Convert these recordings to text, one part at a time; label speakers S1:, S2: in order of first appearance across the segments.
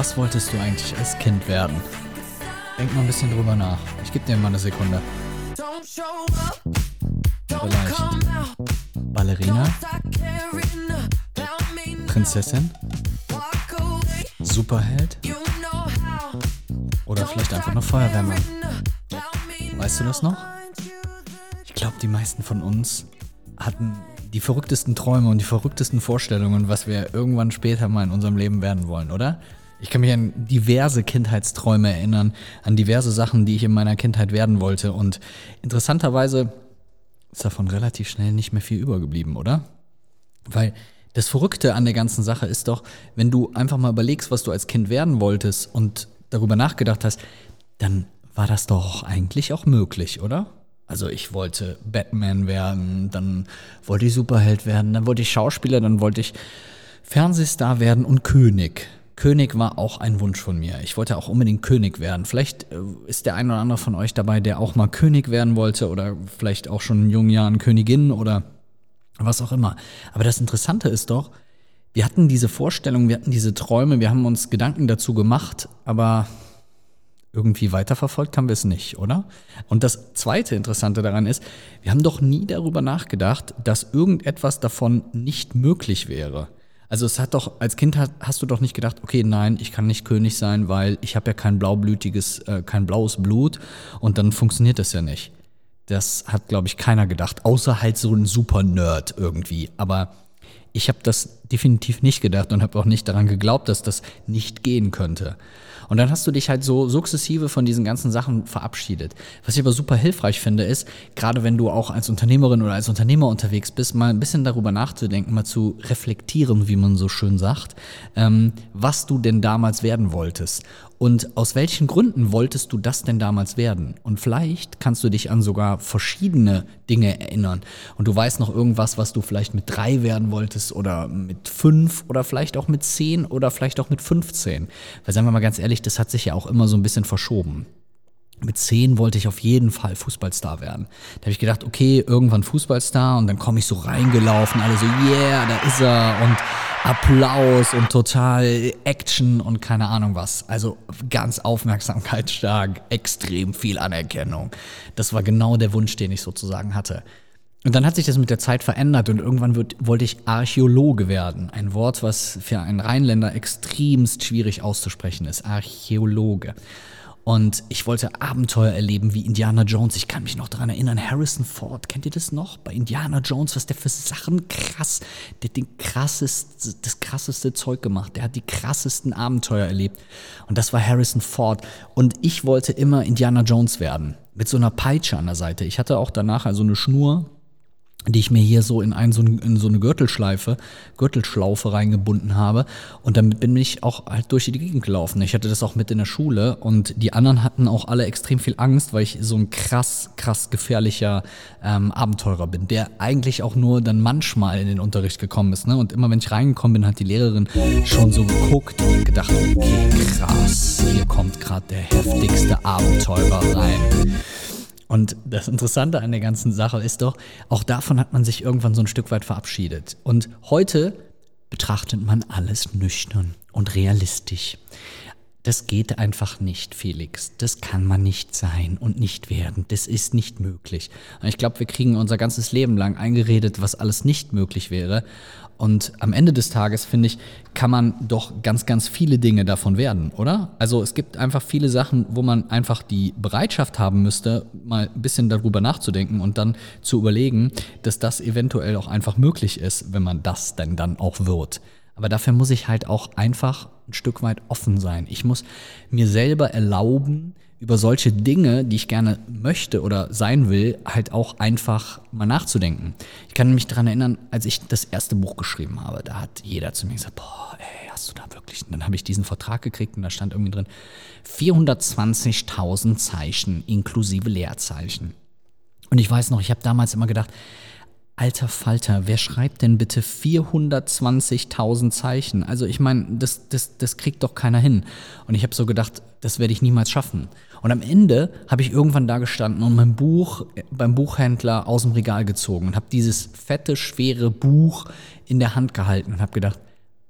S1: Was wolltest du eigentlich als Kind werden? Denk mal ein bisschen drüber nach. Ich gebe dir mal eine Sekunde. Vielleicht. Ballerina? Prinzessin? Superheld? Oder vielleicht einfach nur Feuerwehrmann? Weißt du das noch? Ich glaube, die meisten von uns hatten die verrücktesten Träume und die verrücktesten Vorstellungen, was wir irgendwann später mal in unserem Leben werden wollen, oder? Ich kann mich an diverse Kindheitsträume erinnern, an diverse Sachen, die ich in meiner Kindheit werden wollte. Und interessanterweise ist davon relativ schnell nicht mehr viel übergeblieben, oder? Weil das Verrückte an der ganzen Sache ist doch, wenn du einfach mal überlegst, was du als Kind werden wolltest und darüber nachgedacht hast, dann war das doch eigentlich auch möglich, oder? Also ich wollte Batman werden, dann wollte ich Superheld werden, dann wollte ich Schauspieler, dann wollte ich Fernsehstar werden und König. König war auch ein Wunsch von mir. Ich wollte auch unbedingt König werden. Vielleicht äh, ist der ein oder andere von euch dabei, der auch mal König werden wollte oder vielleicht auch schon in jungen Jahren Königin oder was auch immer. Aber das Interessante ist doch, wir hatten diese Vorstellung, wir hatten diese Träume, wir haben uns Gedanken dazu gemacht, aber irgendwie weiterverfolgt haben wir es nicht, oder? Und das zweite Interessante daran ist, wir haben doch nie darüber nachgedacht, dass irgendetwas davon nicht möglich wäre. Also es hat doch, als Kind hast, du doch nicht gedacht, okay, nein, ich kann nicht König sein, weil ich habe ja kein blaublütiges, äh, kein blaues Blut und dann funktioniert das ja nicht. Das hat, glaube ich, keiner gedacht, außer halt so ein Super-Nerd irgendwie. Aber ich habe das definitiv nicht gedacht und habe auch nicht daran geglaubt, dass das nicht gehen könnte. Und dann hast du dich halt so sukzessive von diesen ganzen Sachen verabschiedet. Was ich aber super hilfreich finde, ist, gerade wenn du auch als Unternehmerin oder als Unternehmer unterwegs bist, mal ein bisschen darüber nachzudenken, mal zu reflektieren, wie man so schön sagt, ähm, was du denn damals werden wolltest. Und aus welchen Gründen wolltest du das denn damals werden? Und vielleicht kannst du dich an sogar verschiedene Dinge erinnern. Und du weißt noch irgendwas, was du vielleicht mit drei werden wolltest oder mit fünf oder vielleicht auch mit zehn oder vielleicht auch mit 15. Weil sagen wir mal ganz ehrlich, das hat sich ja auch immer so ein bisschen verschoben mit zehn wollte ich auf jeden Fall Fußballstar werden. Da habe ich gedacht, okay, irgendwann Fußballstar und dann komme ich so reingelaufen, alle so, yeah, da ist er und Applaus und total Action und keine Ahnung was. Also ganz aufmerksamkeitsstark, extrem viel Anerkennung. Das war genau der Wunsch, den ich sozusagen hatte. Und dann hat sich das mit der Zeit verändert und irgendwann wird, wollte ich Archäologe werden. Ein Wort, was für einen Rheinländer extremst schwierig auszusprechen ist. Archäologe. Und ich wollte Abenteuer erleben wie Indiana Jones. Ich kann mich noch daran erinnern, Harrison Ford, kennt ihr das noch? Bei Indiana Jones, was der für Sachen krass, der hat den krassest, das krasseste Zeug gemacht. Der hat die krassesten Abenteuer erlebt. Und das war Harrison Ford. Und ich wollte immer Indiana Jones werden. Mit so einer Peitsche an der Seite. Ich hatte auch danach also eine Schnur die ich mir hier so in, ein, so, in so eine Gürtelschleife, Gürtelschlaufe reingebunden habe. Und damit bin ich auch halt durch die Gegend gelaufen. Ich hatte das auch mit in der Schule und die anderen hatten auch alle extrem viel Angst, weil ich so ein krass, krass gefährlicher ähm, Abenteurer bin, der eigentlich auch nur dann manchmal in den Unterricht gekommen ist. Ne? Und immer wenn ich reingekommen bin, hat die Lehrerin schon so geguckt und gedacht, okay, krass, hier kommt gerade der heftigste Abenteurer rein. Und das Interessante an der ganzen Sache ist doch, auch davon hat man sich irgendwann so ein Stück weit verabschiedet. Und heute betrachtet man alles nüchtern und realistisch. Das geht einfach nicht, Felix. Das kann man nicht sein und nicht werden. Das ist nicht möglich. Ich glaube, wir kriegen unser ganzes Leben lang eingeredet, was alles nicht möglich wäre. Und am Ende des Tages, finde ich, kann man doch ganz, ganz viele Dinge davon werden, oder? Also es gibt einfach viele Sachen, wo man einfach die Bereitschaft haben müsste, mal ein bisschen darüber nachzudenken und dann zu überlegen, dass das eventuell auch einfach möglich ist, wenn man das denn dann auch wird. Aber dafür muss ich halt auch einfach ein Stück weit offen sein. Ich muss mir selber erlauben, über solche Dinge, die ich gerne möchte oder sein will, halt auch einfach mal nachzudenken. Ich kann mich daran erinnern, als ich das erste Buch geschrieben habe, da hat jeder zu mir gesagt, boah, ey, hast du da wirklich? Und dann habe ich diesen Vertrag gekriegt und da stand irgendwie drin 420.000 Zeichen inklusive Leerzeichen. Und ich weiß noch, ich habe damals immer gedacht, Alter Falter, wer schreibt denn bitte 420.000 Zeichen? Also ich meine, das, das, das kriegt doch keiner hin. Und ich habe so gedacht, das werde ich niemals schaffen. Und am Ende habe ich irgendwann da gestanden und mein Buch beim Buchhändler aus dem Regal gezogen und habe dieses fette, schwere Buch in der Hand gehalten und habe gedacht,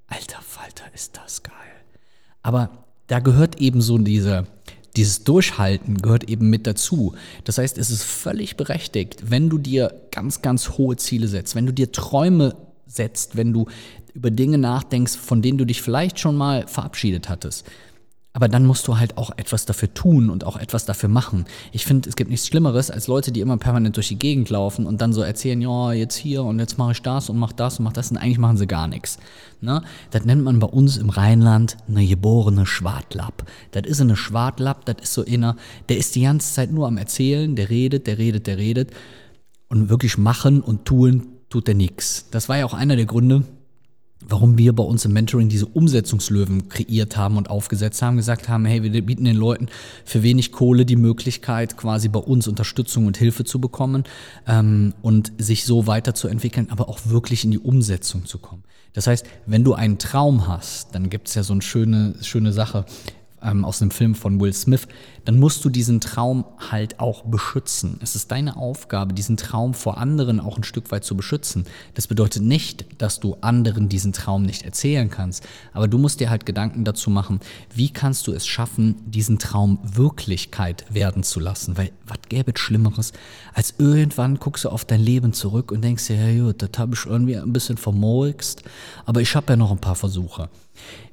S1: alter Falter, ist das geil. Aber da gehört eben so diese, dieses Durchhalten gehört eben mit dazu. Das heißt, es ist völlig berechtigt, wenn du dir ganz, ganz hohe Ziele setzt, wenn du dir Träume setzt, wenn du über Dinge nachdenkst, von denen du dich vielleicht schon mal verabschiedet hattest. Aber dann musst du halt auch etwas dafür tun und auch etwas dafür machen. Ich finde, es gibt nichts Schlimmeres als Leute, die immer permanent durch die Gegend laufen und dann so erzählen, ja, jetzt hier und jetzt mache ich das und mach das und mach das und eigentlich machen sie gar nichts. Ne? Das nennt man bei uns im Rheinland eine geborene Schwartlapp. Das ist eine Schwartlapp, das ist so inner, der ist die ganze Zeit nur am Erzählen, der redet, der redet, der redet. Und wirklich machen und tun tut er nichts. Das war ja auch einer der Gründe, warum wir bei uns im Mentoring diese Umsetzungslöwen kreiert haben und aufgesetzt haben, gesagt haben, hey, wir bieten den Leuten für wenig Kohle die Möglichkeit, quasi bei uns Unterstützung und Hilfe zu bekommen ähm, und sich so weiterzuentwickeln, aber auch wirklich in die Umsetzung zu kommen. Das heißt, wenn du einen Traum hast, dann gibt es ja so eine schöne, schöne Sache, ähm, aus einem Film von Will Smith, dann musst du diesen Traum halt auch beschützen. Es ist deine Aufgabe, diesen Traum vor anderen auch ein Stück weit zu beschützen. Das bedeutet nicht, dass du anderen diesen Traum nicht erzählen kannst, aber du musst dir halt Gedanken dazu machen, wie kannst du es schaffen, diesen Traum Wirklichkeit werden zu lassen? Weil was gäbe es Schlimmeres, als irgendwann guckst du auf dein Leben zurück und denkst dir, ja gut, das habe ich irgendwie ein bisschen vermurkst, aber ich habe ja noch ein paar Versuche.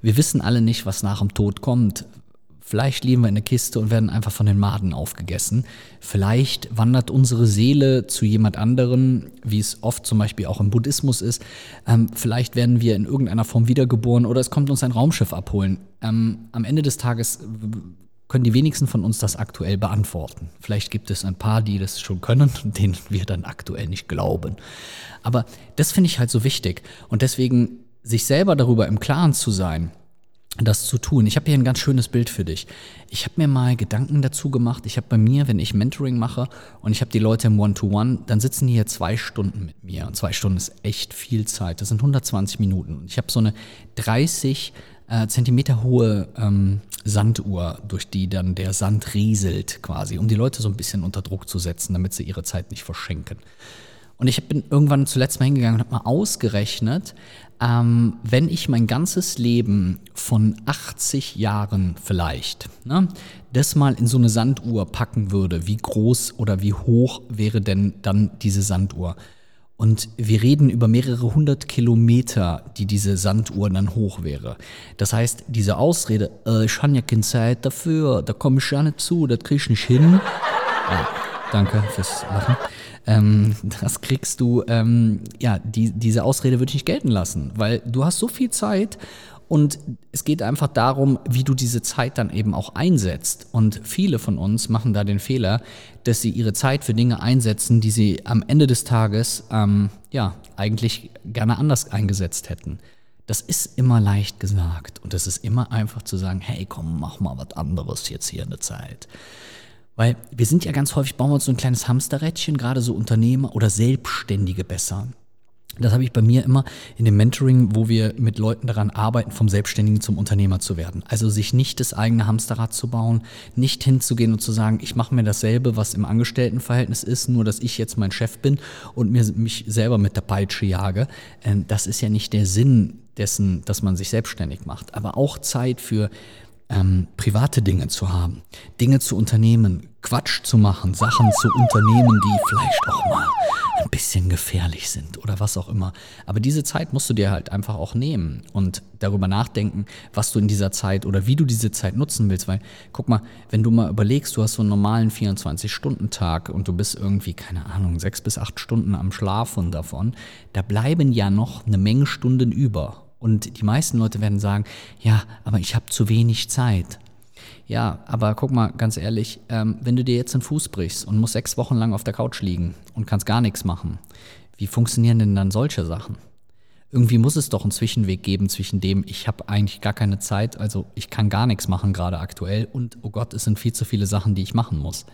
S1: Wir wissen alle nicht, was nach dem Tod kommt. Vielleicht liegen wir in der Kiste und werden einfach von den Maden aufgegessen. Vielleicht wandert unsere Seele zu jemand anderen, wie es oft zum Beispiel auch im Buddhismus ist. Ähm, vielleicht werden wir in irgendeiner Form wiedergeboren oder es kommt uns ein Raumschiff abholen. Ähm, am Ende des Tages können die wenigsten von uns das aktuell beantworten. Vielleicht gibt es ein paar, die das schon können und denen wir dann aktuell nicht glauben. Aber das finde ich halt so wichtig. Und deswegen sich selber darüber im Klaren zu sein, das zu tun. Ich habe hier ein ganz schönes Bild für dich. Ich habe mir mal Gedanken dazu gemacht. Ich habe bei mir, wenn ich Mentoring mache und ich habe die Leute im One-to-One, -One, dann sitzen die hier zwei Stunden mit mir. Und zwei Stunden ist echt viel Zeit. Das sind 120 Minuten. Und ich habe so eine 30 äh, Zentimeter hohe ähm, Sanduhr, durch die dann der Sand rieselt quasi, um die Leute so ein bisschen unter Druck zu setzen, damit sie ihre Zeit nicht verschenken. Und ich bin irgendwann zuletzt mal hingegangen und habe mal ausgerechnet, ähm, wenn ich mein ganzes Leben von 80 Jahren vielleicht, ne, das mal in so eine Sanduhr packen würde, wie groß oder wie hoch wäre denn dann diese Sanduhr? Und wir reden über mehrere hundert Kilometer, die diese Sanduhr dann hoch wäre. Das heißt, diese Ausrede, äh, ich habe ja keine Zeit dafür, da komme ich ja nicht zu, das kriege ich nicht hin. Ja, danke fürs Lachen ähm, das kriegst du, ähm, ja, die, diese Ausrede würde ich nicht gelten lassen, weil du hast so viel Zeit und es geht einfach darum, wie du diese Zeit dann eben auch einsetzt. Und viele von uns machen da den Fehler, dass sie ihre Zeit für Dinge einsetzen, die sie am Ende des Tages ähm, ja eigentlich gerne anders eingesetzt hätten. Das ist immer leicht gesagt und es ist immer einfach zu sagen, hey, komm, mach mal was anderes jetzt hier in der Zeit. Weil wir sind ja ganz häufig, bauen wir uns so ein kleines Hamsterrädchen, gerade so Unternehmer oder Selbstständige besser. Das habe ich bei mir immer in dem Mentoring, wo wir mit Leuten daran arbeiten, vom Selbstständigen zum Unternehmer zu werden. Also sich nicht das eigene Hamsterrad zu bauen, nicht hinzugehen und zu sagen, ich mache mir dasselbe, was im Angestelltenverhältnis ist, nur dass ich jetzt mein Chef bin und mir, mich selber mit der Peitsche jage. Ähm, das ist ja nicht der Sinn dessen, dass man sich selbstständig macht. Aber auch Zeit für ähm, private Dinge zu haben, Dinge zu unternehmen, Quatsch zu machen, Sachen zu unternehmen, die vielleicht auch mal ein bisschen gefährlich sind oder was auch immer. Aber diese Zeit musst du dir halt einfach auch nehmen und darüber nachdenken, was du in dieser Zeit oder wie du diese Zeit nutzen willst. Weil, guck mal, wenn du mal überlegst, du hast so einen normalen 24-Stunden-Tag und du bist irgendwie, keine Ahnung, sechs bis acht Stunden am Schlafen davon, da bleiben ja noch eine Menge Stunden über. Und die meisten Leute werden sagen, ja, aber ich habe zu wenig Zeit. Ja, aber guck mal, ganz ehrlich, ähm, wenn du dir jetzt den Fuß brichst und musst sechs Wochen lang auf der Couch liegen und kannst gar nichts machen, wie funktionieren denn dann solche Sachen? Irgendwie muss es doch einen Zwischenweg geben zwischen dem, ich habe eigentlich gar keine Zeit, also ich kann gar nichts machen gerade aktuell und oh Gott, es sind viel zu viele Sachen, die ich machen muss.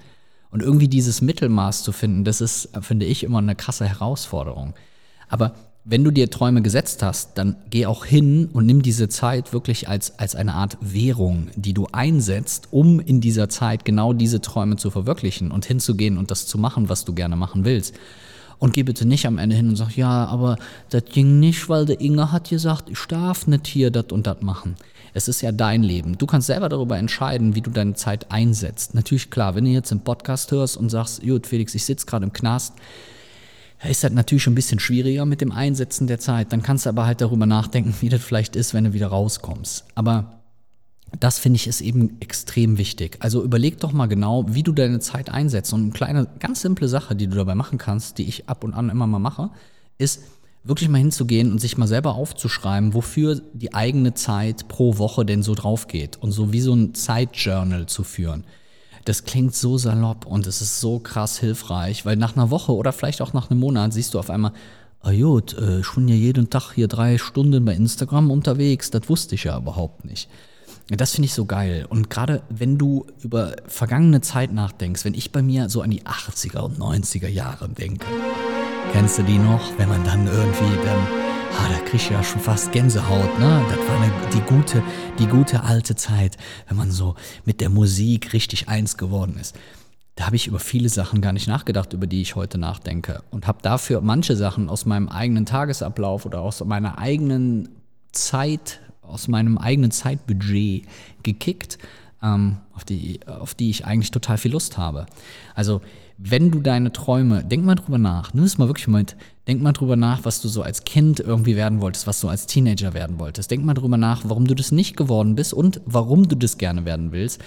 S1: Und irgendwie dieses Mittelmaß zu finden, das ist, finde ich, immer eine krasse Herausforderung. Aber wenn du dir Träume gesetzt hast, dann geh auch hin und nimm diese Zeit wirklich als, als eine Art Währung, die du einsetzt, um in dieser Zeit genau diese Träume zu verwirklichen und hinzugehen und das zu machen, was du gerne machen willst. Und geh bitte nicht am Ende hin und sag, ja, aber das ging nicht, weil der Inge hat gesagt, ich darf nicht hier das und das machen. Es ist ja dein Leben. Du kannst selber darüber entscheiden, wie du deine Zeit einsetzt. Natürlich klar, wenn du jetzt einen Podcast hörst und sagst, gut, Felix, ich sitze gerade im Knast, ist das natürlich schon ein bisschen schwieriger mit dem Einsetzen der Zeit. Dann kannst du aber halt darüber nachdenken, wie das vielleicht ist, wenn du wieder rauskommst. Aber das finde ich ist eben extrem wichtig. Also überleg doch mal genau, wie du deine Zeit einsetzt. Und eine kleine, ganz simple Sache, die du dabei machen kannst, die ich ab und an immer mal mache, ist wirklich mal hinzugehen und sich mal selber aufzuschreiben, wofür die eigene Zeit pro Woche denn so drauf geht. Und so wie so ein Zeitjournal zu führen. Das klingt so salopp und es ist so krass hilfreich, weil nach einer Woche oder vielleicht auch nach einem Monat siehst du auf einmal, ah gut, äh, ich bin ja jeden Tag hier drei Stunden bei Instagram unterwegs, das wusste ich ja überhaupt nicht. Das finde ich so geil. Und gerade wenn du über vergangene Zeit nachdenkst, wenn ich bei mir so an die 80er und 90er Jahre denke, kennst du die noch? Wenn man dann irgendwie dann, ah, da krieg ich ja schon fast Gänsehaut, ne? Das war eine, die gute, die gute alte Zeit, wenn man so mit der Musik richtig eins geworden ist. Da habe ich über viele Sachen gar nicht nachgedacht, über die ich heute nachdenke. Und habe dafür manche Sachen aus meinem eigenen Tagesablauf oder aus meiner eigenen Zeit aus meinem eigenen Zeitbudget gekickt, ähm, auf, die, auf die ich eigentlich total viel Lust habe. Also, wenn du deine Träume, denk mal drüber nach, nimm es mal wirklich mal denk mal drüber nach, was du so als Kind irgendwie werden wolltest, was du als Teenager werden wolltest. Denk mal drüber nach, warum du das nicht geworden bist und warum du das gerne werden willst.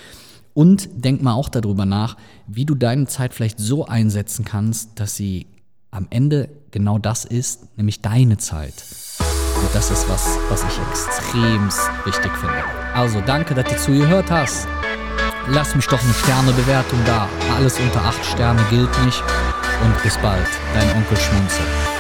S1: Und denk mal auch darüber nach, wie du deine Zeit vielleicht so einsetzen kannst, dass sie am Ende genau das ist, nämlich deine Zeit. Und das ist was, was ich extrem wichtig finde. Also danke, dass du zugehört hast. Lass mich doch eine Sternebewertung da. Alles unter 8 Sterne gilt nicht. Und bis bald, dein Onkel Schmunzel.